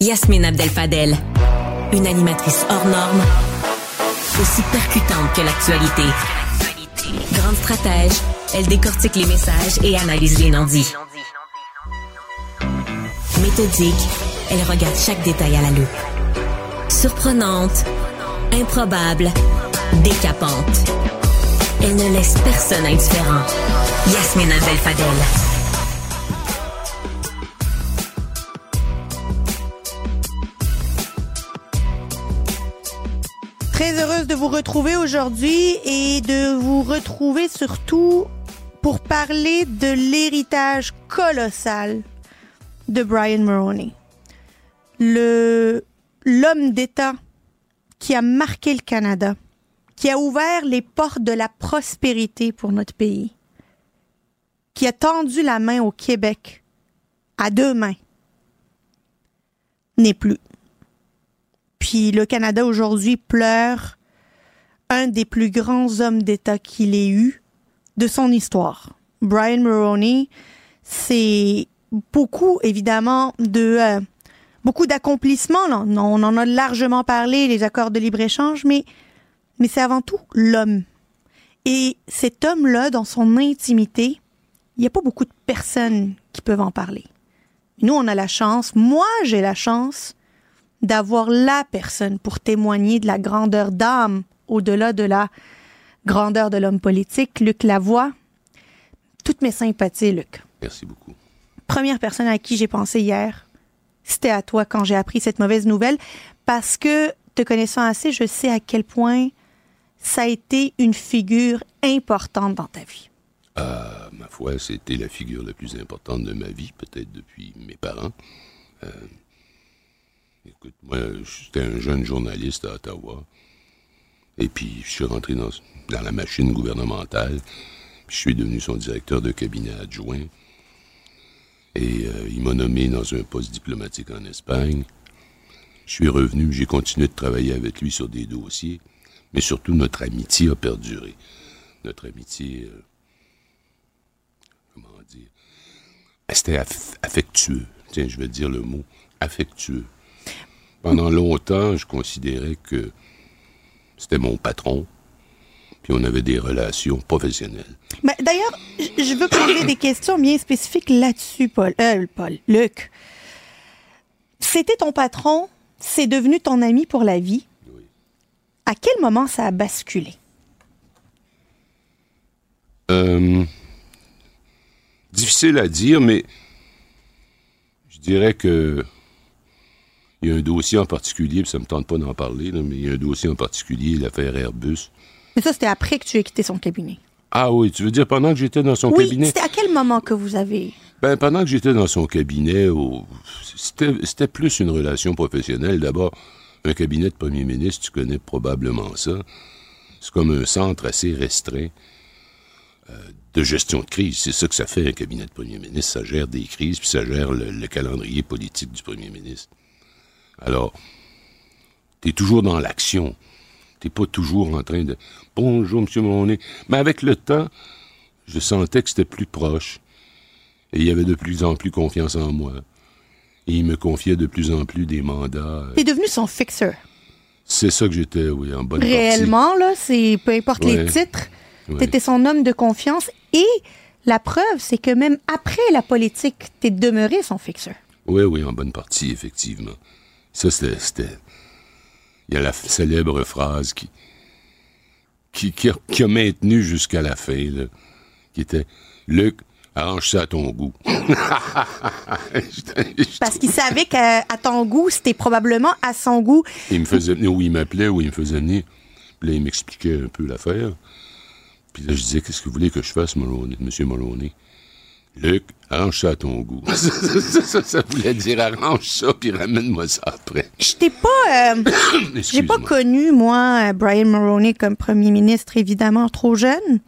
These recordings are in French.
Yasmine Abdel-Fadel, une animatrice hors norme, aussi percutante que l'actualité. Grande stratège, elle décortique les messages et analyse les non-dits. Méthodique, elle regarde chaque détail à la loupe. Surprenante, improbable, décapante. Elle ne laisse personne indifférent. Yasmine Abdel-Fadel. Très heureuse de vous retrouver aujourd'hui et de vous retrouver surtout pour parler de l'héritage colossal de Brian Mulroney. Le, l'homme d'État qui a marqué le Canada, qui a ouvert les portes de la prospérité pour notre pays, qui a tendu la main au Québec à deux mains, n'est plus. Puis le Canada aujourd'hui pleure un des plus grands hommes d'État qu'il ait eu de son histoire. Brian Mulroney, c'est beaucoup évidemment de euh, beaucoup d'accomplissements. On en a largement parlé, les accords de libre-échange, mais, mais c'est avant tout l'homme. Et cet homme-là, dans son intimité, il n'y a pas beaucoup de personnes qui peuvent en parler. Nous, on a la chance, moi j'ai la chance d'avoir la personne pour témoigner de la grandeur d'âme au-delà de la grandeur de l'homme politique, Luc Lavoie. Toutes mes sympathies, Luc. Merci beaucoup. Première personne à qui j'ai pensé hier, c'était à toi quand j'ai appris cette mauvaise nouvelle, parce que, te connaissant assez, je sais à quel point ça a été une figure importante dans ta vie. Ah, ma foi, c'était la figure la plus importante de ma vie, peut-être depuis mes parents. Euh, écoute, moi, j'étais un jeune journaliste à Ottawa. Et puis, je suis rentré dans, la machine gouvernementale. Puis, je suis devenu son directeur de cabinet adjoint. Et euh, il m'a nommé dans un poste diplomatique en Espagne. Je suis revenu, j'ai continué de travailler avec lui sur des dossiers. Mais surtout, notre amitié a perduré. Notre amitié... euh, comment dire, ben, c'était aff- affectueux. Tiens, je vais dire le mot affectueux. Pendant longtemps, je considérais que c'était mon patron, puis on avait des relations professionnelles. Mais D'ailleurs, je veux poser des questions bien spécifiques là-dessus, Paul. Euh, Paul, Luc. C'était ton patron, c'est devenu ton ami pour la vie. À quel moment ça a basculé? Euh, difficile à dire, mais je dirais que il y a un dossier en particulier, puis ça me tente pas d'en parler, là, mais il y a un dossier en particulier, l'affaire Airbus. Mais ça, c'était après que tu aies quitté son cabinet. Ah oui, tu veux dire pendant que j'étais dans son oui, cabinet? c'était à quel moment que vous avez... Ben, pendant que j'étais dans son cabinet, c'était plus une relation professionnelle. D'abord, un cabinet de premier ministre, tu connais probablement ça. C'est comme un centre assez restreint euh, de gestion de crise. C'est ça que ça fait, un cabinet de premier ministre. Ça gère des crises, puis ça gère le, le calendrier politique du premier ministre. Alors, tu es toujours dans l'action. T'es pas toujours en train de Bonjour, monsieur Monet. Mais avec le temps, je sentais que c'était plus proche. Et il avait de plus en plus confiance en moi. Et il me confiait de plus en plus des mandats. euh, T'es devenu son fixeur. C'est ça que j'étais, oui, en bonne Réellement, là, c'est peu importe les titres, Ouais. t'étais son homme de confiance. Et la preuve, c'est que même après la politique, t'es demeuré son fixeur. partie. Oui, oui, en bonne partie, effectivement. Ça, c'était... Il y a la célèbre phrase qui... qui, qui a, qui a maintenu jusqu'à la fin, là, qui était « Luc, arrange ça à ton goût. » Parce qu'il savait qu'à à ton goût, c'était probablement à son goût. Il me faisait venir où il m'appelait, il me faisait venir. Puis là, il m'expliquait un peu l'affaire. Puis là, je disais, qu'est-ce que vous voulez que je fasse, Mulroney, Monsieur Mulroney? Luc, arrange ça à ton goût. ça, ça, ça, ça voulait dire, arrange ça, puis ramène-moi ça après. Je t'ai pas... euh, J'ai pas connu, moi, euh, Brian Mulroney comme premier ministre, évidemment, trop jeune.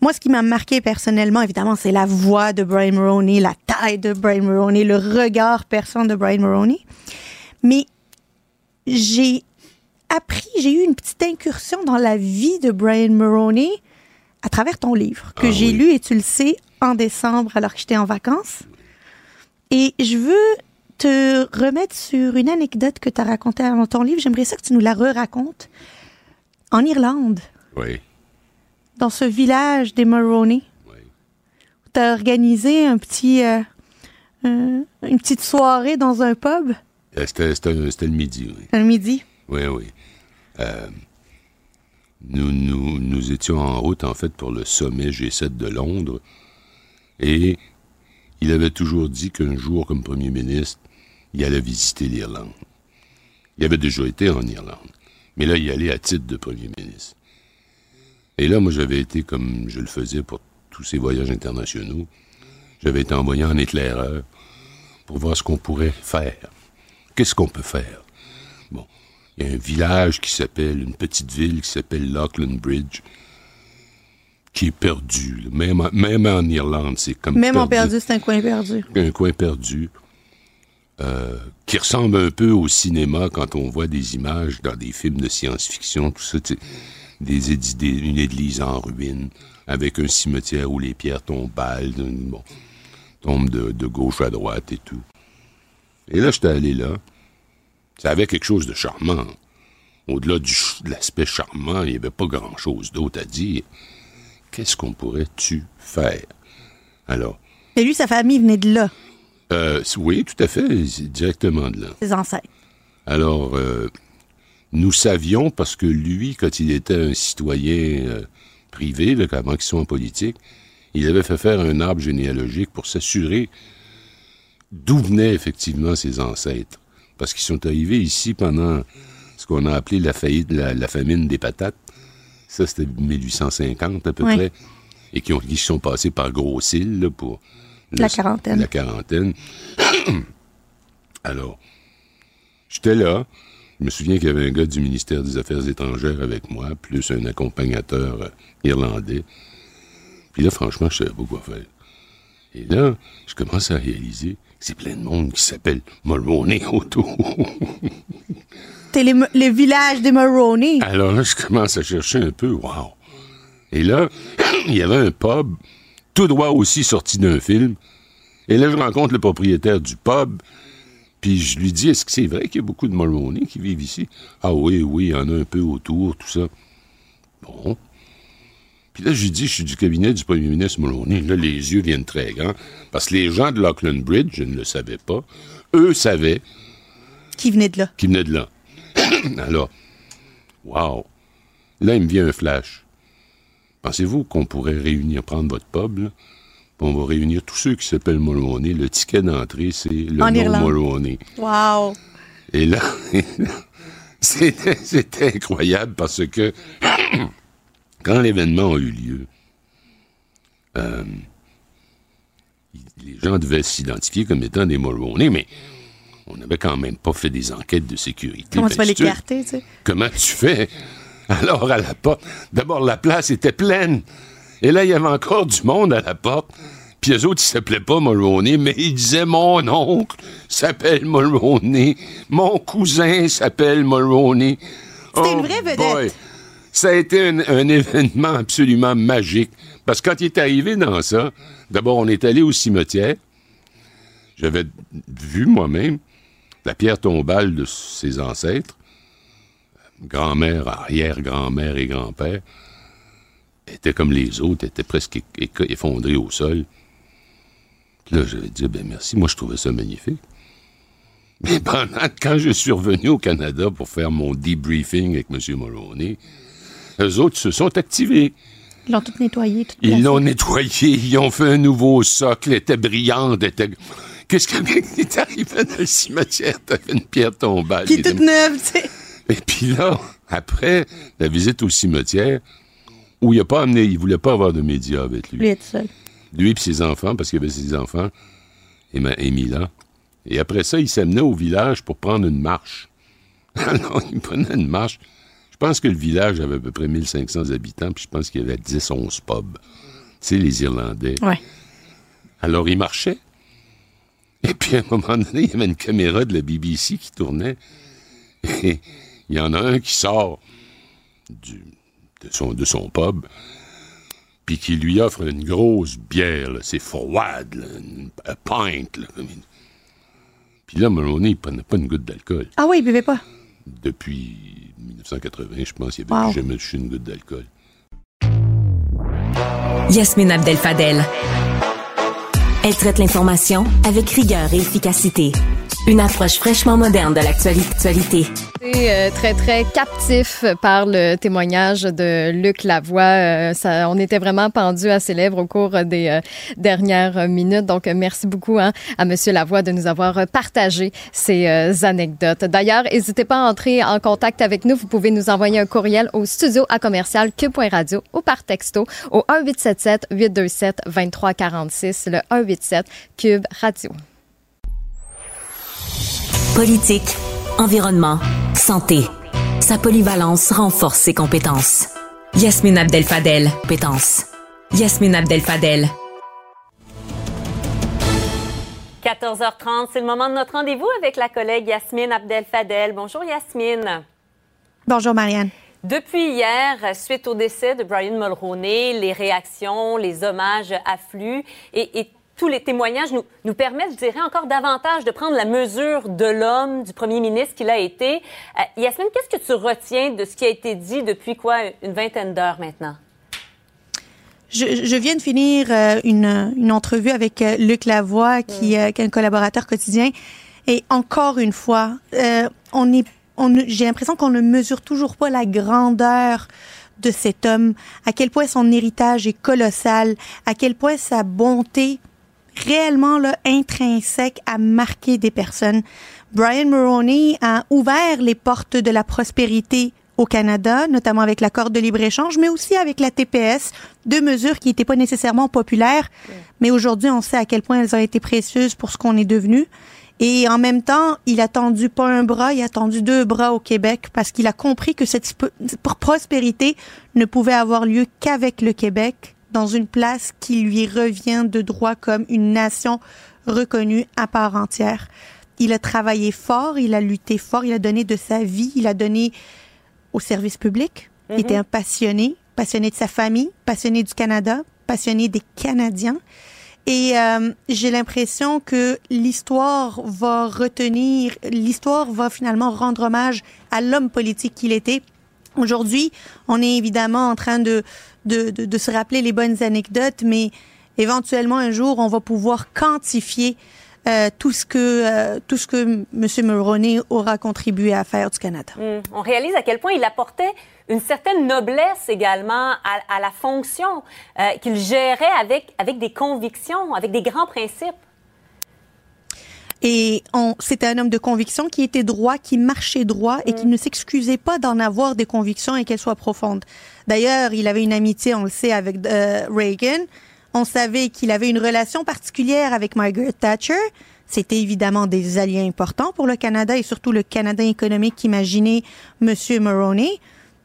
Moi, ce qui m'a marqué personnellement, évidemment, c'est la voix de Brian Mulroney, la taille de Brian Mulroney, le regard perçant de Brian Mulroney. Mais j'ai appris, j'ai eu une petite incursion dans la vie de Brian Mulroney à travers ton livre, que Ah j'ai oui. lu, et tu le sais, en décembre alors que j'étais en vacances. Et je veux te remettre sur une anecdote que tu as racontée dans ton livre. J'aimerais ça que tu nous la re-racontes. En Irlande, Oui, dans ce village des Mulroney, oui. tu as organisé un petit, euh, euh, une petite soirée dans un pub? Euh, c'était le midi, oui. le midi? Oui, oui. Euh, nous, nous, nous étions en route, en fait, pour le sommet G7 de Londres. Et il avait toujours dit qu'un jour, comme premier ministre, il allait visiter l'Irlande. Il avait déjà été en Irlande. Mais là, il allait à titre de premier ministre. Et là, moi, j'avais été, comme je le faisais pour tous ces voyages internationaux, j'avais été envoyé en éclaireur pour voir ce qu'on pourrait faire. Qu'est-ce qu'on peut faire? Bon, il y a un village qui s'appelle, une petite ville qui s'appelle Lockland Bridge, qui est perdu. là. Même, en- même en Irlande, c'est comme Même en perdu, c'est un coin perdu. un coin perdu, euh, qui ressemble un peu au cinéma quand on voit des images dans des films de science-fiction, tout ça, tu sais, des, une église en ruine, avec un cimetière où les pierres tombent, bon, tombent de, de gauche à droite et tout. Et là, j'étais allé là. Ça avait quelque chose de charmant. Au-delà de l'aspect charmant, il n'y avait pas grand-chose d'autre à dire. Qu'est-ce qu'on pourrait-tu faire? Alors, Et lui, sa famille venait de là, euh, oui, tout à fait, directement de là. ses ancêtres. Alors, euh, nous savions, parce que lui, quand il était un citoyen euh, privé, là, avant qu'il soit en politique, il avait fait faire un arbre généalogique pour s'assurer d'où venaient effectivement ses ancêtres. Parce qu'ils sont arrivés ici pendant ce qu'on a appelé la faillite, la, la famine des patates. Ça, c'était 1850 à peu Oui. près. Et qui, ont, qui sont passés par Gros-Île là, pour... La quarantaine. La quarantaine. Alors, j'étais là. Je me souviens qu'il y avait un gars du ministère des Affaires étrangères avec moi, plus un accompagnateur euh, irlandais. Puis là, franchement, je savais pas quoi faire. Et là, je commence à réaliser que c'est plein de monde qui s'appelle Mulroney autour. C'était les, les villages des Mulroney. Alors là, je commence à chercher un peu. Wow! Et là, il y avait un pub, tout droit aussi sorti d'un film. Et là, je rencontre le propriétaire du pub. Puis je lui dis, est-ce que c'est vrai qu'il y a beaucoup de Mulroney qui vivent ici? Ah oui, oui, il y en a un peu autour, tout ça. Bon. Puis là, je lui dis, je suis du cabinet du premier ministre Mulroney. Là, les yeux viennent très grands. Parce que les gens de Lockland Bridge, je ne le savais pas, eux savaient Qui venait de là. qui venait de là. Alors, wow. Là, il me vient un flash. Pensez-vous qu'on pourrait réunir, prendre votre pub, là, on va réunir tous ceux qui s'appellent Mulroney. Le ticket d'entrée, c'est le En nom Irlande. Mulroney. Wow. Et là, c'était incroyable parce que quand l'événement a eu lieu, euh, les gens devaient s'identifier comme étant des Mulroney, mais on n'avait quand même pas fait des enquêtes de sécurité. Comment tu vas l'écarter, tu sais? Comment tu fais? Alors, à la porte, d'abord, la place était pleine. Et là, il y avait encore du monde à la porte. Puis eux autres, ils s'appelaient pas Mulroney, mais ils disaient Mon oncle s'appelle Mulroney. Mon cousin s'appelle Mulroney. C'était une vraie vedette. Ça a été un, un événement absolument magique. Parce que quand il est arrivé dans ça, d'abord, on est allé au cimetière. J'avais vu moi-même la pierre tombale de ses ancêtres grand-mère, arrière-grand-mère et grand-père étaient comme les autres, étaient presque effondrés au sol. Puis là, j'avais dit, ben merci, moi je trouvais ça magnifique. Mais pendant, quand je suis revenu au Canada pour faire mon debriefing avec M. Mulroney, eux autres se sont activés. Ils l'ont tout nettoyé, tout Ils l'ont nettoyé, ils ont fait un nouveau socle, elle était brillante, elle était... Qu'est-ce qui est arrivé dans le cimetière? T'avais une pierre tombale. Qui est toute était- neuve, tu sais. et puis là, après la visite au cimetière, où il a pas amené, il voulait pas avoir de médias avec lui. Lui est tout seul. Lui et ses enfants, parce qu'il avait ses enfants, et, ma, et. Et après ça, il s'amenait au village pour prendre une marche. Alors, il prenait une marche. Je pense que le village avait à peu près 1500 habitants, puis je pense qu'il y avait 10, 11 pubs. Tu sais, les Irlandais. Ouais. Alors, il marchait. Et puis, à un moment donné, il y avait une caméra de la BBC qui tournait. Et il y en a un qui sort du- de, son, de son pub. puis qui lui offre une grosse bière, c'est froide, là, une un pint. Là, comme une- Puis là, Mulroney, il prenait pas une goutte d'alcool. Ah oui, il buvait pas. Depuis 1980, je pense, il avait Wow. plus jamais touché une goutte d'alcool. Yasmine Abdel Fadel. Elle traite l'information avec rigueur et efficacité. Une approche fraîchement moderne de l'actualité. euh, très, très captif par le témoignage de Luc Lavoie. Euh, ça, on était vraiment pendu à ses lèvres au cours des euh, dernières minutes. Donc, merci beaucoup hein, à Monsieur Lavoie de nous avoir partagé ces euh, anecdotes. D'ailleurs, n'hésitez pas à entrer en contact avec nous. Vous pouvez nous envoyer un courriel au studio à commercial cube.radio ou par texto au 1877 827 2346 le 187 cube radio. Politique, environnement, santé. Sa polyvalence renforce ses compétences. Yasmine Abdel Fadel. Compétences. Yasmine Abdel Fadel. 14h30, c'est le moment de notre rendez-vous avec la collègue Yasmine Abdel-Fadel. Bonjour Yasmine. Bonjour, Marianne. Depuis hier, suite au décès de Brian Mulroney, les réactions, les hommages affluent et, et tous les témoignages nous, nous permettent, je dirais, encore davantage de prendre la mesure de l'homme, du premier ministre qu'il a été. Euh, Yasmine, qu'est-ce que tu retiens de ce qui a été dit depuis quoi, une vingtaine d'heures maintenant? Je, je viens de finir euh, une, une entrevue avec euh, Luc Lavoie, qui, euh, qui est un collaborateur quotidien. Et encore une fois, euh, on est, on, j'ai l'impression qu'on ne mesure toujours pas la grandeur de cet homme, à quel point son héritage est colossal, à quel point sa bonté réellement là, intrinsèque à marquer des personnes. Brian Mulroney a ouvert les portes de la prospérité au Canada, notamment avec l'accord de libre-échange, mais aussi avec la TPS, deux mesures qui n'étaient pas nécessairement populaires, mais aujourd'hui, on sait à quel point elles ont été précieuses pour ce qu'on est devenu. Et en même temps, il a tendu pas un bras, il a tendu deux bras au Québec parce qu'il a compris que cette sp- prospérité ne pouvait avoir lieu qu'avec le Québec dans une place qui lui revient de droit comme une nation reconnue à part entière. Il a travaillé fort, il a lutté fort, il a donné de sa vie, il a donné au service public. Il était un passionné, passionné de sa famille, passionné du Canada, passionné des Canadiens. Et euh, j'ai l'impression que l'histoire va retenir, l'histoire va finalement rendre hommage à l'homme politique qu'il était. Aujourd'hui, on est évidemment en train de, de, de, de se rappeler les bonnes anecdotes, mais éventuellement un jour, on va pouvoir quantifier euh, tout ce que euh, tout ce que M. Mulroney aura contribué à faire du Canada. Hum, On réalise à quel point il apportait une certaine noblesse également à, à la fonction euh, qu'il gérait avec, avec des convictions, avec des grands principes. Et on, c'était un homme de conviction qui était droit, qui marchait droit et qui ne s'excusait pas d'en avoir des convictions et qu'elles soient profondes. D'ailleurs, il avait une amitié, on le sait, avec euh, Reagan. On savait qu'il avait une relation particulière avec Margaret Thatcher. C'était évidemment des alliés importants pour le Canada et surtout le Canada économique qu'imaginait Monsieur Mulroney.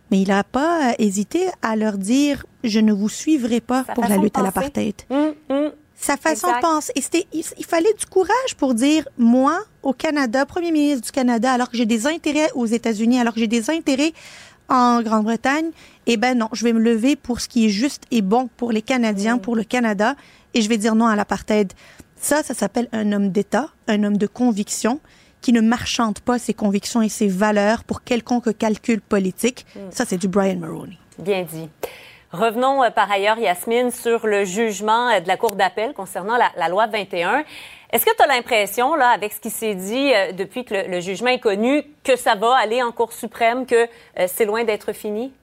Mais il n'a pas euh, hésité à leur dire je ne vous suivrai pas pour la lutte à l'apartheid Hum, hum. Sa façon Exact. de penser. Et c'était, il, il fallait du courage pour dire, moi, au Canada, premier ministre du Canada, alors que j'ai des intérêts aux États-Unis, alors que j'ai des intérêts en Grande-Bretagne, eh ben non, je vais me lever pour ce qui est juste et bon pour les Canadiens, pour le Canada, et je vais dire non à l'apartheid. Ça, ça s'appelle un homme d'État, un homme de conviction, qui ne marchande pas ses convictions et ses valeurs pour quelconque calcul politique. Ça, c'est du Brian Mulroney. Bien dit. Revenons euh, par ailleurs, Yasmine, sur le jugement euh, de la Cour d'appel concernant la, loi 21. Est-ce que tu as l'impression, là, avec ce qui s'est dit euh, depuis que le, jugement est connu, que ça va aller en Cour suprême, que c'est loin d'être fini?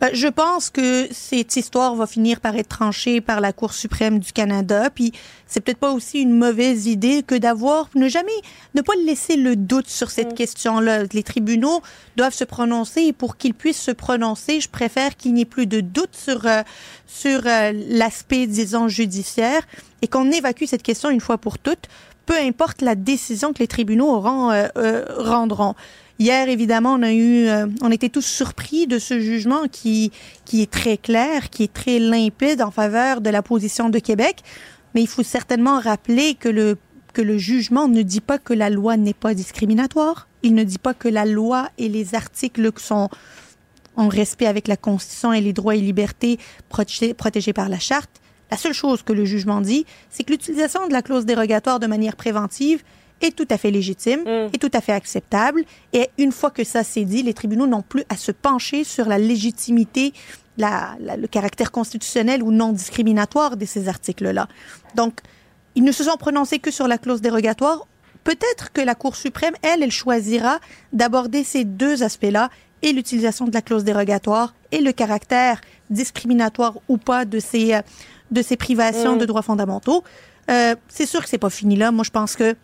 Ben, je pense que cette histoire va finir par être tranchée par la Cour suprême du Canada. Puis c'est peut-être pas aussi une mauvaise idée que d'avoir ne jamais ne pas laisser le doute sur cette question-là. Les tribunaux doivent se prononcer et pour qu'ils puissent se prononcer, je préfère qu'il n'y ait plus de doute sur euh, sur euh, l'aspect disons judiciaire et qu'on évacue cette question une fois pour toutes, peu importe la décision que les tribunaux auront euh, euh, rendront. Hier, évidemment, on a eu, euh, on était tous surpris de ce jugement qui qui est très clair, qui est très limpide en faveur de la position de Québec. Mais il faut certainement rappeler que le que le jugement ne dit pas que la loi n'est pas discriminatoire. Il ne dit pas que la loi et les articles sont en respect avec la Constitution et les droits et libertés protégés, protégés par la Charte. La seule chose que le jugement dit, c'est que l'utilisation de la clause dérogatoire de manière préventive est tout à fait légitime, Mm. est tout à fait acceptable. Et une fois que ça s'est dit, les tribunaux n'ont plus à se pencher sur la légitimité, la, la- le caractère constitutionnel ou non discriminatoire de ces articles-là. Donc, ils ne se sont prononcés que sur la clause dérogatoire. Peut-être que la Cour suprême, elle, elle choisira d'aborder ces deux aspects-là et l'utilisation de la clause dérogatoire et le caractère discriminatoire ou pas de ces, euh, de ces privations Mm. de droits fondamentaux. Euh, c'est sûr que c'est pas fini là. Moi, je pense que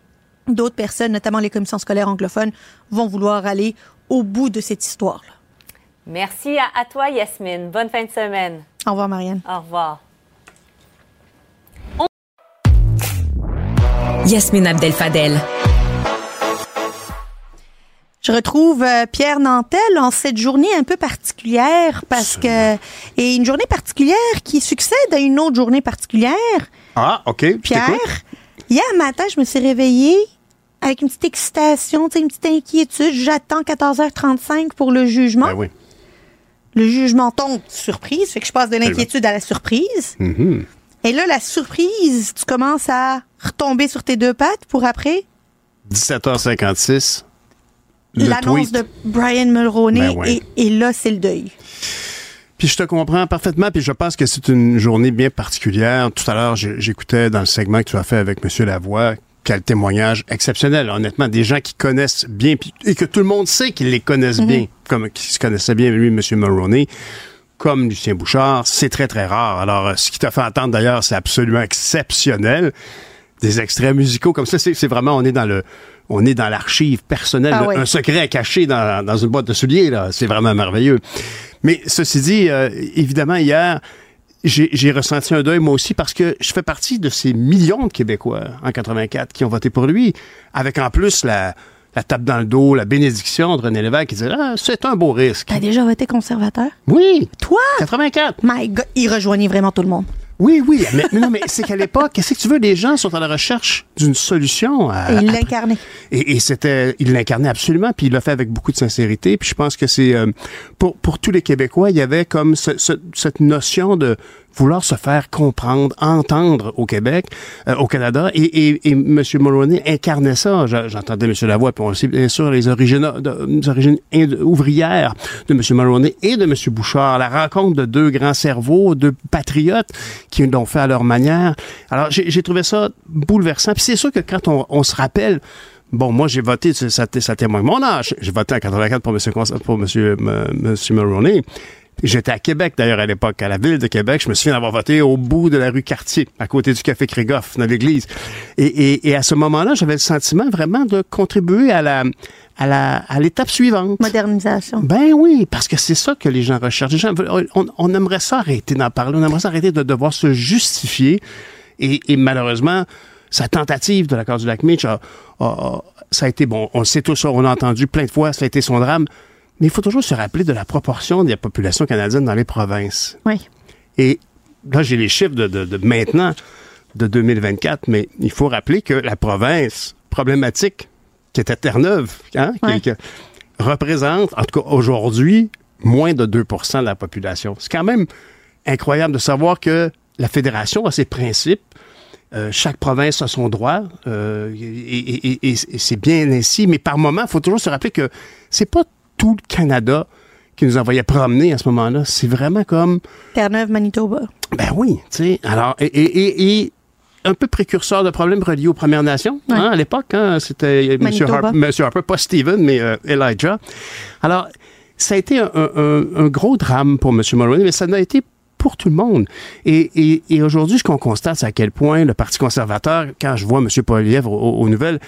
d'autres personnes, notamment les commissions scolaires anglophones, vont vouloir aller au bout de cette histoire-là. Merci à, à toi, Yasmine. Bonne fin de semaine. Au revoir, Marianne. Au revoir. Yasmine Abdel-Fadel. Je retrouve euh, Pierre Nantel en cette journée un peu particulière parce que et une journée particulière qui succède à une autre journée particulière. Ah, OK. Pierre, hier matin, je me suis réveillée avec une petite excitation, une petite inquiétude. J'attends 14h35 pour le jugement. Ben oui. Le jugement tombe, surprise, fait que je passe de l'inquiétude à la surprise. Mhm. Et là, la surprise, tu commences à retomber sur tes deux pattes pour après? 17h56. le l'annonce de Brian Mulroney. Ben ouais. et, et là, c'est le deuil. Puis je te comprends parfaitement, puis je pense que c'est une journée bien particulière. Tout à l'heure, j'écoutais dans le segment que tu as fait avec M. Lavoie, quel témoignage exceptionnel, honnêtement, des gens qui connaissent bien, et que tout le monde sait qu'ils les connaissent bien, comme qui se connaissaient bien, lui, M. Mulroney, comme Lucien Bouchard, c'est très, très rare. Alors, euh, ce qui t'a fait entendre, d'ailleurs, c'est absolument exceptionnel. Des extraits musicaux comme ça, c'est vraiment, on est dans le... On est dans l'archive personnelle, Ah oui. un secret caché dans, dans une boîte de souliers, là. C'est vraiment merveilleux. Mais ceci dit, euh, évidemment, hier, j'ai j'ai ressenti un deuil moi aussi parce que je fais partie de ces millions de Québécois en 84 qui ont voté pour lui, avec en plus la, la tape dans le dos, la bénédiction de René Lévesque qui disait ah, c'est un beau risque. T'as déjà voté conservateur? Oui, Toi? 84. My God, il rejoignait vraiment tout le monde. Oui, oui, mais, mais non, mais c'est qu'à l'époque, qu'est-ce que tu veux, les gens sont à la recherche d'une solution. à- Et il l'incarnait. et, et c'était, il l'incarnait absolument, puis il l'a fait avec beaucoup de sincérité. Puis je pense que c'est euh, pour pour tous les Québécois, il y avait comme ce- ce- cette notion de vouloir se faire comprendre, entendre au Québec, euh, au Canada. Et, et, et M. Mulroney incarnait ça. Je- J'entendais M. Lavoie, puis on sait bien sûr les origines, les origines ouvrières de M. Mulroney et de M. Bouchard. La rencontre de deux grands cerveaux, deux patriotes qui l'ont fait à leur manière. Alors j'ai trouvé ça bouleversant. Puis c'est sûr que quand on, on se rappelle Bon, moi, j'ai voté, ça, ça témoigne mon âge. J'ai voté en 84 pour M. Mulroney. J'étais à Québec, d'ailleurs, à l'époque, à la ville de Québec. Je me souviens d'avoir voté au bout de la rue Cartier, à côté du Café Crégoff, dans l'église. Et, et, et à ce moment-là, j'avais le sentiment vraiment de contribuer à la, à la, à l'étape suivante. Modernisation. Ben oui, parce que c'est ça que les gens recherchent. Les gens veulent- on, on aimerait ça arrêter d'en parler. On aimerait ça arrêter de devoir se justifier. Et, et malheureusement, sa tentative de l'accord du lac Mitch, a- a- a- ça a été, bon, on le sait tous, on l'a entendu plein de fois, ça a été son drame. Mais il faut toujours se rappeler de la proportion de la population canadienne dans les provinces. Oui. Et là, j'ai les chiffres de, de- de maintenant, de 2024, mais il faut rappeler que la province problématique, qui était Terre-Neuve, hein, qui- Ouais. qui représente, en tout cas aujourd'hui, moins de 2% de la population. C'est quand même incroyable de savoir que la fédération a ses principes. Euh, chaque province a son droit euh, et, et- et- et- et c'est bien ainsi, mais par moment, il faut toujours se rappeler que c'est pas tout le Canada qui nous envoyait promener à ce moment-là. C'est vraiment comme Terre-Neuve, Manitoba. ben oui, tu sais. Alors, et, et, et- et un peu précurseur de problèmes reliés aux Premières Nations. Ouais. hein, à l'époque, hein, c'était M. Harper, Harper, pas Stephen, mais euh, Elijah. Alors, ça a été un, un- un- un gros drame pour M. Mulroney, mais ça n'a été pour tout le monde. Et, et- et aujourd'hui, ce qu'on constate, c'est à quel point le Parti conservateur, quand je vois M. Poilievre aux, aux nouvelles,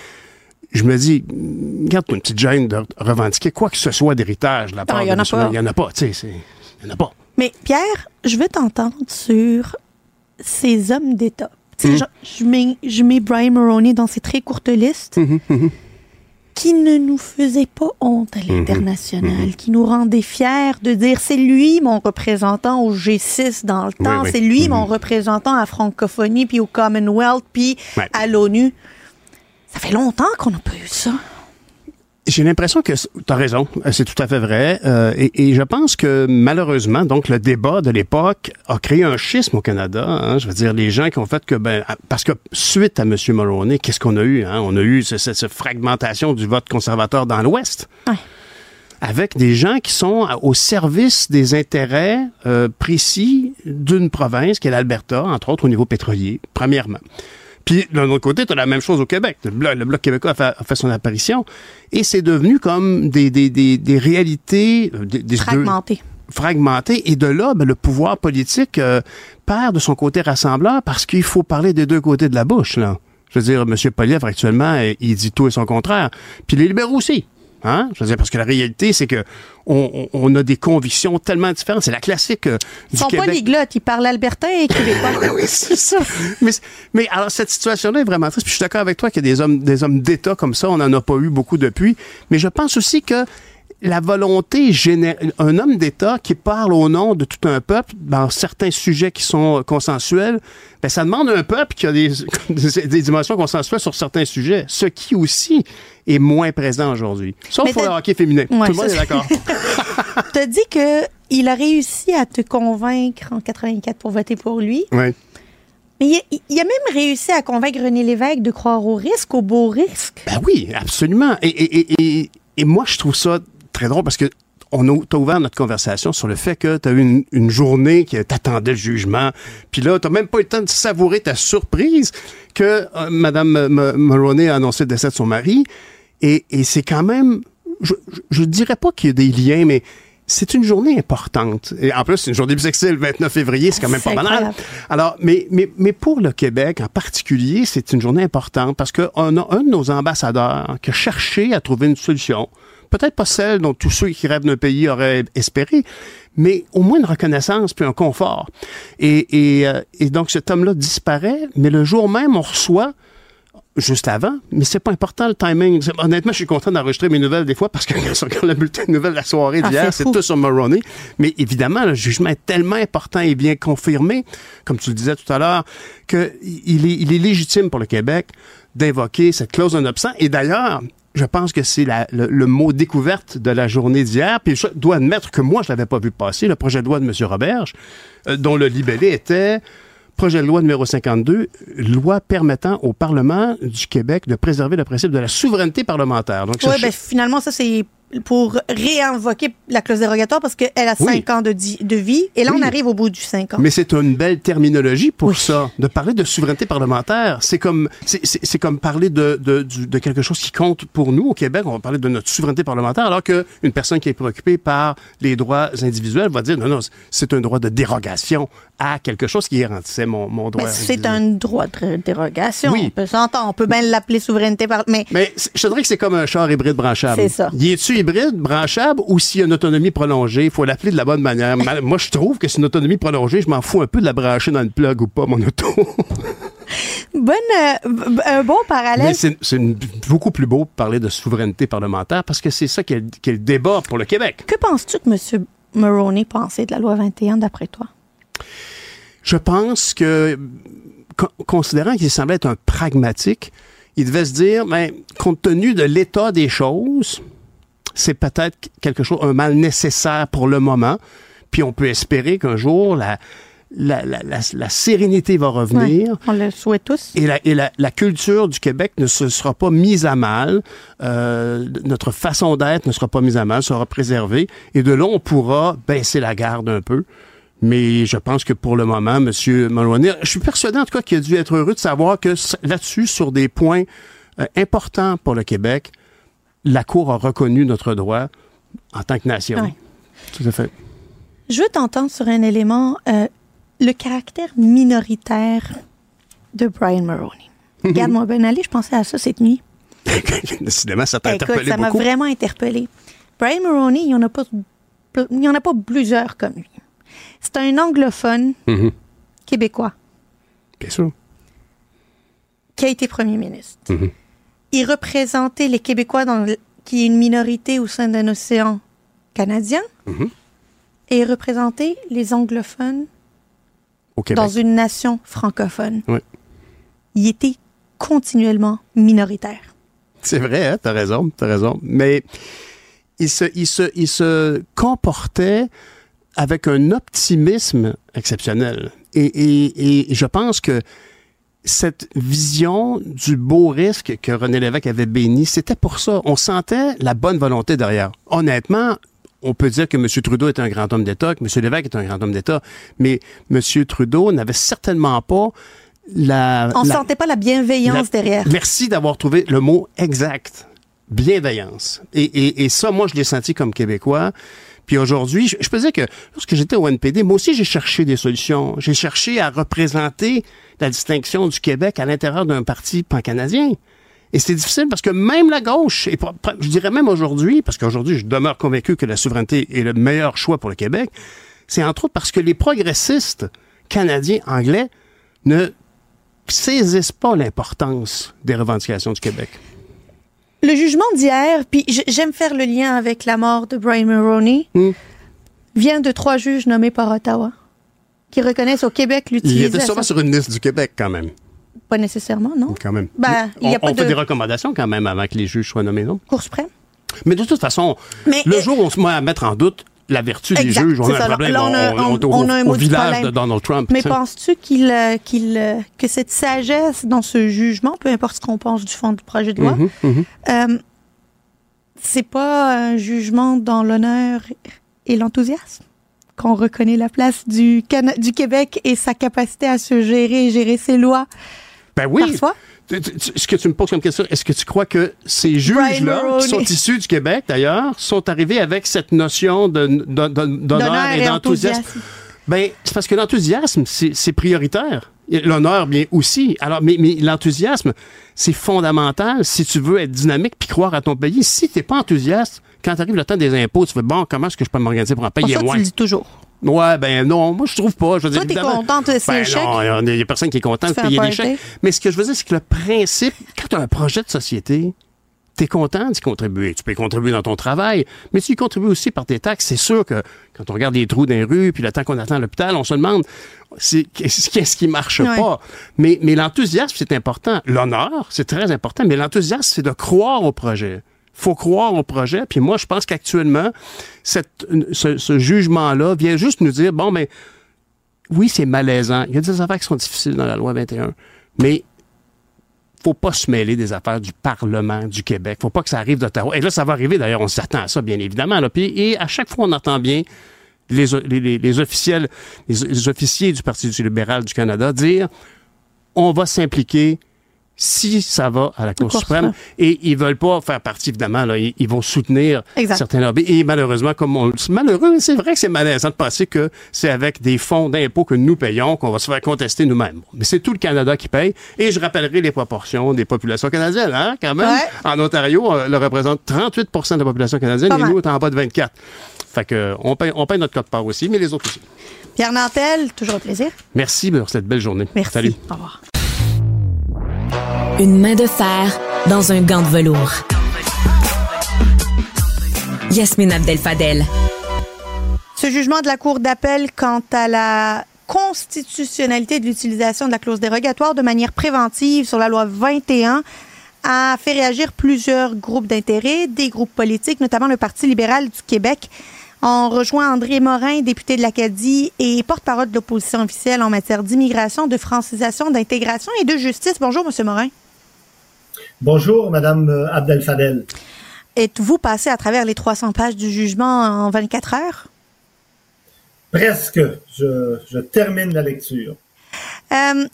je me dis, garde une petite gêne de revendiquer quoi que ce soit d'héritage de la part il y de. Il n'y en a pas, tu sais. Il n'y en a pas. Mais Pierre, je veux t'entendre sur ces hommes d'État. Mm. sais, je, je mets, je mets Brian Mulroney dans ces très courtes listes Mm-hmm, qui ne nous faisaient pas honte à l'international, qui nous rendaient fiers de dire c'est lui mon représentant au G6 dans le temps, oui. c'est lui mon représentant à francophonie, puis au Commonwealth, puis Ouais. à l'ONU. Ça fait longtemps qu'on n'a pas eu ça. J'ai l'impression que tu as raison, c'est tout à fait vrai. Euh, et, et, je pense que malheureusement, donc le débat de l'époque a créé un schisme au Canada. Hein, je veux dire, les gens qui ont fait que ben parce que suite à M. Mulroney, qu'est-ce qu'on a eu hein? On a eu cette, fragmentation du vote conservateur dans l'Ouest. Ouais. Avec des gens qui sont au service des intérêts euh, précis d'une province qui est l'Alberta, entre autres au niveau pétrolier, premièrement. Puis, d'un autre côté, tu as la même chose au Québec. Le Bloc, québécois a fait, son apparition et c'est devenu comme des, des, des, des réalités... Euh, des, fragmentées. fragmentées. Et de là, ben, le pouvoir politique euh, perd de son côté rassembleur parce qu'il faut parler des deux côtés de la bouche. Là. Je veux dire, M. Poliev, actuellement, il dit tout et son contraire. Puis les libéraux aussi. Hein? Je veux dire, parce que la réalité, c'est que on, a des convictions tellement différentes. C'est la classique euh, du Ils sont pas ils parlent albertain et québécois. oui, c'est ça. Mais, mais, alors, cette situation-là est vraiment triste. Puis je suis d'accord avec toi qu'il y a des hommes, des hommes d'État comme ça. On n'en a pas eu beaucoup depuis. Mais je pense aussi que la volonté générale, un homme d'État qui parle au nom de tout un peuple dans certains sujets qui sont consensuels, ben ça demande un peuple qui a des, des dimensions consensuelles sur certains sujets, ce qui aussi est moins présent aujourd'hui. Sauf pour le hockey féminin. tout le monde est d'accord. tu as dit qu'il a réussi à te convaincre en 84 pour voter pour lui. Oui. Mais il, a même réussi à convaincre René Lévesque de croire au risque, au beau risque. Ben oui, absolument. Et, et, et, et moi, je trouve ça très drôle parce que on a, ouvert notre conversation sur le fait que tu as eu une, journée qui t'attendait le jugement. Puis là, tu même pas eu le temps de savourer ta surprise que euh, Mme Mulroney a annoncé le décès de son mari. Et, c'est quand même, je, je, dirais pas qu'il y a des liens, mais c'est une journée importante. Et en plus, c'est une journée bisexuelle, le 29 février, c'est quand même pas banal. Alors, mais, mais, mais pour le Québec en particulier, c'est une journée importante parce qu'on a un de nos ambassadeurs qui a cherché à trouver une solution peut-être pas celle dont tous ceux qui rêvent d'un pays auraient espéré, mais au moins une reconnaissance puis un confort. Et, et, euh, et donc cet homme-là disparaît, mais le jour même, on reçoit juste avant, mais c'est pas important le timing. Honnêtement, je suis content d'enregistrer mes nouvelles des fois parce que quand la bulletin de nouvelles de la soirée ah, d'hier, c'est tout sur Maroney. Mais évidemment, le jugement est tellement important et bien confirmé, comme tu le disais tout à l'heure, qu'il est, il est légitime pour le Québec d'invoquer cette clause en absent. Et d'ailleurs, je pense que c'est le, mot découverte de la journée d'hier. Puis je dois admettre que moi, je l'avais pas vu passer, le projet de loi de M. Roberge, euh, dont le libellé était projet de loi numéro 52, loi permettant au Parlement du Québec de préserver le principe de la souveraineté parlementaire. oui, ben, finalement, ça, c'est pour réinvoquer la clause dérogatoire parce qu'elle a cinq ans de, de, vie. Et là, on arrive au bout du cinq ans. Mais c'est une belle terminologie pour ça. De parler de souveraineté parlementaire, c'est comme, c'est comme parler de, de, de, quelque chose qui compte pour nous au Québec. On va parler de notre souveraineté parlementaire, alors qu'une personne qui est préoccupée par les droits individuels va dire non, non, c'est un droit de dérogation à quelque chose qui garantissait mon, mon droit. C'est un droit de dérogation. Oui. On peut s'entendre. On peut bien l'appeler souveraineté parlementaire. Mais, mais je dirais que c'est comme un char hybride branchable. C'est ça. Y est-tu hybride, branchable, ou s'il y a une autonomie prolongée, il faut l'appeler de la bonne manière. Moi, je trouve que c'est une autonomie prolongée. Je m'en fous un peu de la brancher dans le plug ou pas, mon auto. Bonne, euh, un bon parallèle. c'est beaucoup plus beau de parler de souveraineté parlementaire parce que c'est ça qui est, le débat pour le Québec. Que penses-tu que M. Maroney pensait de la loi 21 d'après toi? Je pense que, considérant qu'il semblait être un pragmatique, il devait se dire, mais ben, compte tenu de l'état des choses, c'est peut-être quelque chose, un mal nécessaire pour le moment. Puis on peut espérer qu'un jour, la, la, la, la, sérénité va revenir. on le souhaite tous. Et, la, et la, culture du Québec ne se sera pas mise à mal. Euh, notre façon d'être ne sera pas mise à mal, sera préservée. Et de là, on pourra baisser la garde un peu. Mais je pense que pour le moment, M. Malouane, je suis persuadé en tout cas qu'il a dû être heureux de savoir que là-dessus, sur des points euh, importants pour le Québec, la Cour a reconnu notre droit en tant que nation. Tout à fait. Je veux t'entendre sur un élément, euh, le caractère minoritaire de Brian Maroney. Regarde-moi bien aller, je pensais à ça cette nuit. Décidément, ça t'a interpellé ça m'a vraiment interpellé. Brian Maroney, il n'y en, a pas, il y en a pas plusieurs comme lui. C'est un anglophone mm-hmm. québécois. Bien sûr. Qui a été premier ministre. Mm-hmm il représentait les Québécois dans qui est une minorité au sein d'un océan canadien. Mhm. Et il représentait les anglophones dans une nation francophone. Il était continuellement minoritaire. C'est vrai, hein? t'as raison, t'as raison. Mais il se, il se, il se comportait avec un optimisme exceptionnel. Et, et, et je pense que cette vision du beau risque que René Lévesque avait béni, c'était pour ça. On sentait la bonne volonté derrière. Honnêtement, on peut dire que M. Trudeau est un grand homme d'État, que M. Lévesque est un grand homme d'État, mais M. Trudeau n'avait certainement pas la... On sentait pas la bienveillance la- derrière. Merci d'avoir trouvé le mot exact. Bienveillance. Et, et, et ça, moi, je l'ai senti comme Québécois. Puis aujourd'hui, je, peux dire que lorsque j'étais au NPD, moi aussi, j'ai cherché des solutions. J'ai cherché à représenter la distinction du Québec à l'intérieur d'un parti pan-canadien. Et c'est difficile parce que même la gauche, et je dirais même aujourd'hui, parce qu'aujourd'hui, je demeure convaincu que la souveraineté est le meilleur choix pour le Québec, c'est entre autres parce que les progressistes canadiens, anglais, ne saisissent pas l'importance des revendications du Québec. Le jugement d'hier, puis j'aime faire le lien avec la mort de Brian Mulroney, Mm. vient de trois juges nommés par Ottawa qui reconnaissent au Québec Il était l'utilisation. sûrement sur une liste du Québec quand même. Pas nécessairement, non? Quand même. Ben, il y a on pas on fait de- des recommandations quand même avant que les juges soient nommés, non? Cour suprême? Mais de toute façon, Mais, le euh, jour où on se met à mettre en doute la vertu des Exact, juges, on a un problème. Là, on a- on, on est au, on a un au mot village de Donald Trump. Mais penses-tu qu'il, euh, qu'il, euh, que cette sagesse dans ce jugement, peu importe ce qu'on pense du fond du projet de loi, Mhm, mhm. euh, c'est pas un jugement dans l'honneur et l'enthousiasme? Qu'on reconnaît la place du, Cana- du Québec et sa capacité à se gérer et gérer ses lois Ben oui. parfois? Ce que tu me poses comme question, est-ce que tu crois que ces juges-là, qui sont issus du Québec d'ailleurs, sont arrivés avec cette notion d'honneur et d'enthousiasme? Ben, c'est parce que l'enthousiasme, c'est prioritaire. L'honneur, bien aussi. Alors, mais, mais l'enthousiasme, c'est fondamental si tu veux être dynamique puis croire à ton pays. Si t'es pas enthousiaste, quand arrive le temps des impôts, tu fais bon, comment est-ce que je peux m'organiser pour en payer ça, tu moins? le dis toujours. Ouais, ben non, moi je trouve pas. Je veux dire, Toi, t'es contente de ces ben chèques? non, il y a personne qui est content de payer des chèques. Mais ce que je veux dire, c'est que le principe, quand tu as un projet de société, tu es content d'y contribuer. Tu peux y contribuer dans ton travail, mais tu y contribues aussi par tes taxes. C'est sûr que quand on regarde les trous dans les rues, puis le temps qu'on attend à l'hôpital, on se demande c'est- qu'est-ce qu'est-ce qui marche Ouais. pas? Mais, mais l'enthousiasme, c'est important. L'honneur, c'est très important, mais l'enthousiasme, c'est de croire au projet faut croire au projet. Puis moi, je pense qu'actuellement, ce, ce jugement-là vient juste nous dire, bon, mais oui, c'est malaisant. Il y a des affaires qui sont difficiles dans la loi 21, mais faut pas se mêler des affaires du Parlement du Québec. faut pas que ça arrive d'Ottawa. Et là, ça va arriver, d'ailleurs, on s'attend à ça, bien évidemment. Là. Puis, et à chaque fois, on entend bien les, les, les- officiels, les, les officiers du Parti libéral du Canada dire on va s'impliquer si ça va à la Cour suprême. Et ils veulent pas faire partie, évidemment, là, ils, ils vont soutenir Exact. certains lobbies. Et malheureusement, comme on c'est malheureux, c'est vrai que c'est malaisant de penser que c'est avec des fonds d'impôts que nous payons qu'on va se faire contester nous-mêmes. Mais c'est tout le Canada qui paye. Et je rappellerai les proportions des populations canadiennes, hein, quand même. Ouais. En Ontario, on le représente 38% de la population canadienne et nous, on est en bas de 24. Fait que, on paye, on paye notre part aussi, mais les autres aussi. Pierre Nantel, toujours un plaisir. Merci pour cette belle journée. Merci. Salut. Au revoir. Une main de fer dans un gant de velours. Yasmine Abdel-Fadel. Ce jugement de la Cour d'appel quant à la constitutionnalité de l'utilisation de la clause dérogatoire de manière préventive sur la loi 21 a fait réagir plusieurs groupes d'intérêt, des groupes politiques, notamment le Parti libéral du Québec. On rejoint André Morin, député de l'Acadie et porte-parole de l'opposition officielle en matière d'immigration, de francisation, d'intégration et de justice. Bonjour, Monsieur Morin. Bonjour, Madame euh, Abdel Fadel. Êtes-vous passé à travers les 300 pages du jugement en 24 heures? Presque, je, je termine la lecture. Euh,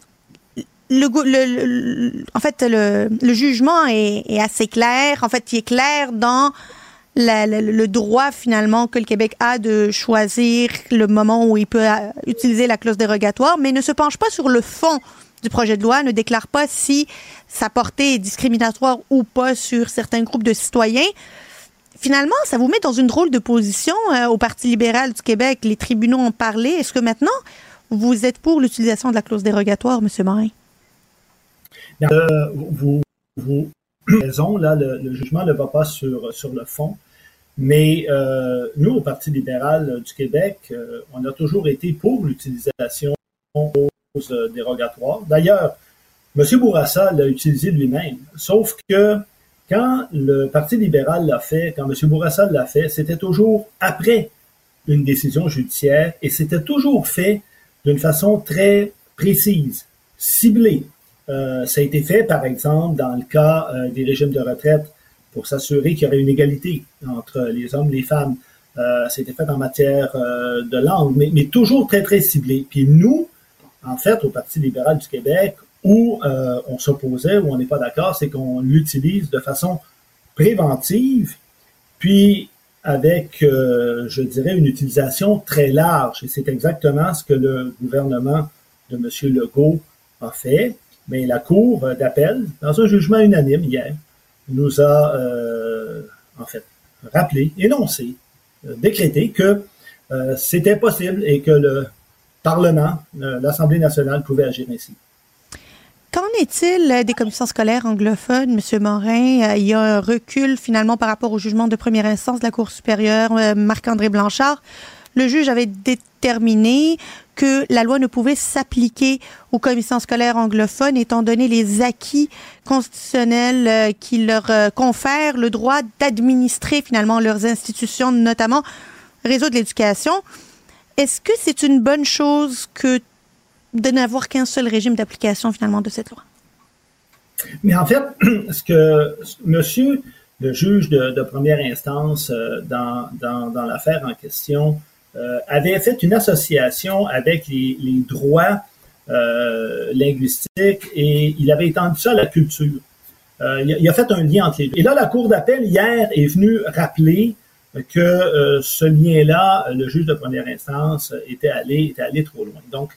le, go- le- le- le- en fait, le, le jugement est, est assez clair. En fait, il est clair dans la- le droit finalement que le Québec a de choisir le moment où il peut euh, utiliser la clause dérogatoire, mais ne se penche pas sur le fond du projet de loi, ne déclare pas si sa portée est discriminatoire ou pas sur certains groupes de citoyens. Finalement, ça vous met dans une drôle de position euh, au Parti libéral du Québec. Les tribunaux ont parlé. Est-ce que maintenant, vous êtes pour l'utilisation de la clause dérogatoire, M. Morin? Euh, vous, vous raison, là, le, jugement ne va pas sur, sur le fond, mais euh, nous, au Parti libéral du Québec, on a toujours été pour l'utilisation euh, dérogatoires. D'ailleurs, M. Bourassa l'a utilisé lui-même, sauf que Quand le Parti libéral l'a fait, quand M. Bourassa l'a fait, c'était toujours après une décision judiciaire et c'était toujours fait d'une façon très précise, ciblée. Euh, ça a été fait, par exemple, dans le cas euh, des régimes de retraite pour s'assurer qu'il y aurait une égalité entre les hommes et les femmes. Euh, été fait en matière euh, de langue, mais, mais, toujours très, très ciblé. Puis nous, en fait, au Parti libéral du Québec, où euh, on s'opposait, où on n'est pas d'accord, c'est qu'on l'utilise de façon préventive, puis avec, euh, je dirais, une utilisation très large. Et c'est exactement ce que le gouvernement de M. Legault a fait. Mais la Cour d'appel, dans un jugement unanime hier, nous a, euh, en fait, rappelé, énoncé, décrété que c'était possible et que le Parlement, euh, l'Assemblée nationale pouvait agir ainsi. Qu'en est-il des commissions scolaires anglophones, M. Morin? Il y a un recul finalement par rapport au jugement de première instance de la Cour supérieure, Marc-André Blanchard. Le juge avait déterminé que la loi ne pouvait s'appliquer aux commissions scolaires anglophones étant donné les acquis constitutionnels qui leur confèrent le droit d'administrer finalement leurs institutions, notamment réseau de l'éducation. Est-ce que c'est une bonne chose que de n'avoir qu'un seul régime d'application finalement de cette loi? Mais en fait, ce que monsieur le juge de, première instance euh, dans, dans, l'affaire en question euh, avait fait une association avec les, droits euh, linguistiques et il avait étendu ça à la culture. Il, a, il, a, fait un lien entre les deux. Et là, la Cour d'appel, hier, est venue rappeler que euh, ce lien-là, le juge de première instance était allé, était allé trop loin. Donc,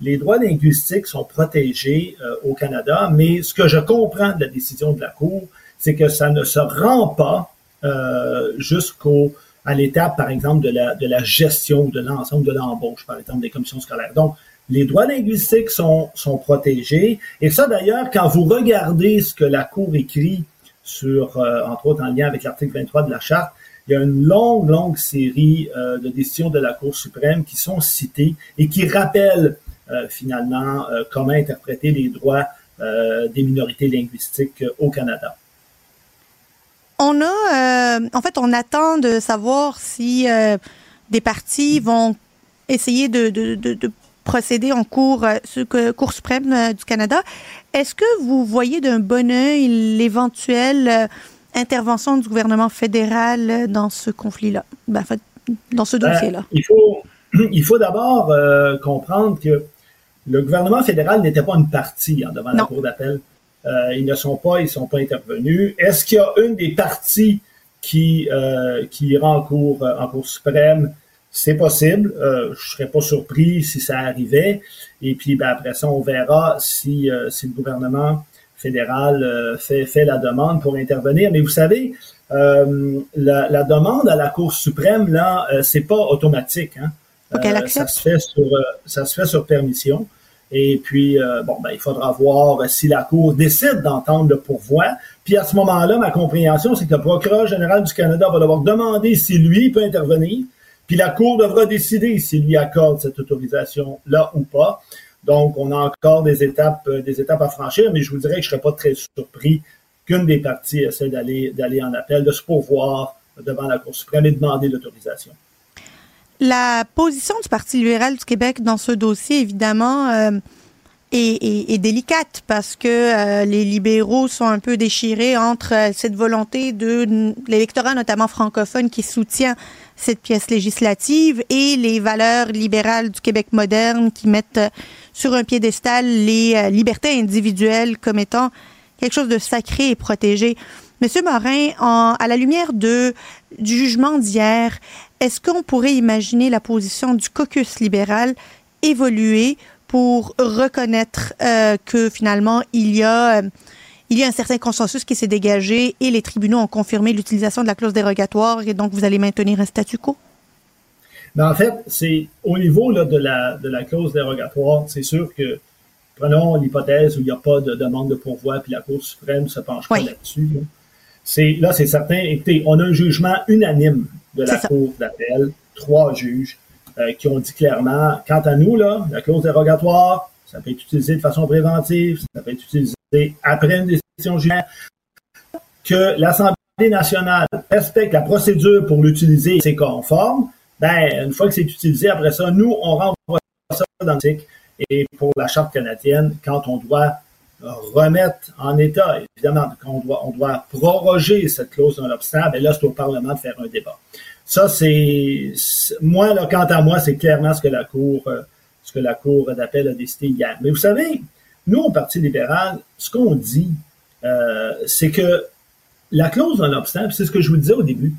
les droits linguistiques sont protégés euh, au Canada, mais ce que je comprends de la décision de la Cour, c'est que ça ne se rend pas euh, jusqu'au à l'étape, par exemple, de la, de la gestion de l'ensemble de l'embauche, par exemple, des commissions scolaires. Donc, les droits linguistiques sont, sont protégés. Et ça, d'ailleurs, quand vous regardez ce que la Cour écrit sur, euh, entre autres, en lien avec l'article 23 de la Charte, il y a une longue, longue série euh, de décisions de la Cour suprême qui sont citées et qui rappellent euh, finalement euh, comment interpréter les droits des minorités linguistiques au Canada. On a, en fait, on attend de savoir si des partis vont essayer de, de, de, de procéder en cours, cour suprême du Canada. Est-ce que vous voyez d'un bon œil l'éventuel intervention du gouvernement fédéral dans ce conflit-là, ben, dans ce dossier-là? il faut, il faut d'abord euh, comprendre que le gouvernement fédéral n'était pas une partie hein, devant non. la Cour d'appel. Euh, ils ne sont pas, ils sont pas intervenus. Est-ce qu'il y a une des parties qui, euh, qui ira en cour, en cour suprême? C'est possible. Euh, je serais pas surpris si ça arrivait. Et puis, ben, après ça, on verra si, si le gouvernement fédéral euh, fait, fait la demande pour intervenir. Mais vous savez, euh, la, la, demande à la Cour suprême, là, euh, c'est pas automatique. Hein? Okay, ça, se fait sur, ça se fait sur permission. Et puis, bon, ben, il faudra voir si la Cour décide d'entendre le pourvoi. Puis à ce moment-là, ma compréhension, c'est que le procureur général du Canada va devoir demander si lui peut intervenir. Puis la Cour devra décider s'il lui accorde cette autorisation-là ou pas. Donc, on a encore des étapes, des étapes à franchir, mais je vous dirais que je ne serais pas très surpris qu'une des parties essaie d'aller, d'aller en appel, de se pourvoir devant la Cour suprême et demander l'autorisation. La position du Parti libéral du Québec dans ce dossier, évidemment, euh, est, délicate parce que euh, les libéraux sont un peu déchirés entre euh, cette volonté de l'électorat, notamment francophone, qui soutient cette pièce législative et les valeurs libérales du Québec moderne qui mettent sur un piédestal les euh, libertés individuelles comme étant quelque chose de sacré et protégé. Monsieur Morin, en, à la lumière de, du jugement d'hier, est-ce qu'on pourrait imaginer la position du caucus libéral évoluer pour reconnaître euh, que finalement il y a euh, il y a un certain consensus qui s'est dégagé et les tribunaux ont confirmé l'utilisation de la clause dérogatoire et donc vous allez maintenir un statu quo? Mais en fait, c'est au niveau là, de, la, de la clause dérogatoire, c'est sûr que prenons l'hypothèse où il n'y a pas de demande de pourvoi puis la Cour suprême ne se penche oui. pas là-dessus. Là. C'est, là, c'est certain. Écoutez, on a un jugement unanime de la Cour d'appel, trois juges, euh, qui ont dit clairement, quant à nous, là, la clause dérogatoire, ça peut être utilisé de façon préventive, ça peut être utilisé après une décision judiciaire, que l'Assemblée nationale respecte la procédure pour l'utiliser et c'est conforme, ben, une fois que c'est utilisé, après ça, nous, on renvoie ça dans le Et pour la Charte canadienne, quand on doit remettre en état, évidemment, quand on doit, doit proroger cette clause d'un obstacle, ben là, c'est au Parlement de faire un débat. Ça, c'est, moi, là, quant à moi, c'est clairement ce que la Cour, euh, ce que la Cour d'appel a décidé hier. Mais vous savez, nous, au Parti libéral, ce qu'on dit, euh, c'est que la clause d'un obstacle, c'est ce que je vous disais au début,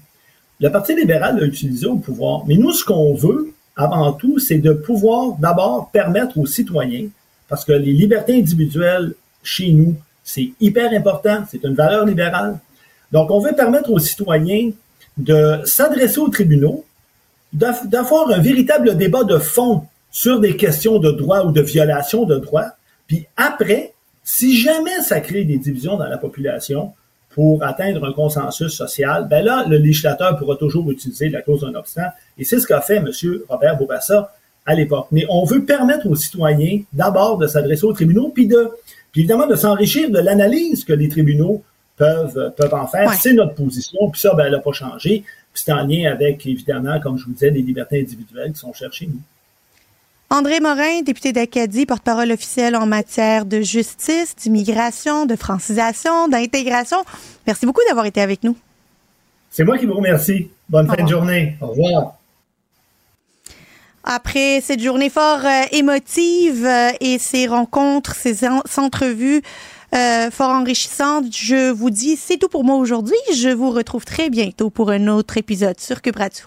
le Parti libéral l'a utilisé au pouvoir. Mais nous, ce qu'on veut, avant tout, c'est de pouvoir d'abord permettre aux citoyens, parce que les libertés individuelles chez nous, c'est hyper important, c'est une valeur libérale. Donc, on veut permettre aux citoyens de s'adresser aux tribunaux, d'avoir un véritable débat de fond sur des questions de droit ou de violation de droit. Puis après, si jamais ça crée des divisions dans la population, pour atteindre un consensus social, ben là, le législateur pourra toujours utiliser la clause d'un obstacle. Et c'est ce qu'a fait M. Robert Bourassa à l'époque. Mais on veut permettre aux citoyens d'abord de s'adresser aux tribunaux, puis de, puis évidemment de s'enrichir de l'analyse que les tribunaux peuvent, peuvent en faire. C'est notre position, puis ça, ben, elle n'a pas changé. Puis c'est en lien avec, évidemment, comme je vous disais, les libertés individuelles qui sont cherchées, nous. André Morin, député d'Acadie, porte-parole officiel en matière de justice, d'immigration, de francisation, d'intégration. Merci beaucoup d'avoir été avec nous. C'est moi qui vous remercie. Bonne fin de journée. Au revoir. Après cette journée fort euh, émotive euh, et ces rencontres, ces entrevues euh, fort enrichissantes, je vous dis c'est tout pour moi aujourd'hui. Je vous retrouve très bientôt pour un autre épisode sur Cube Radio.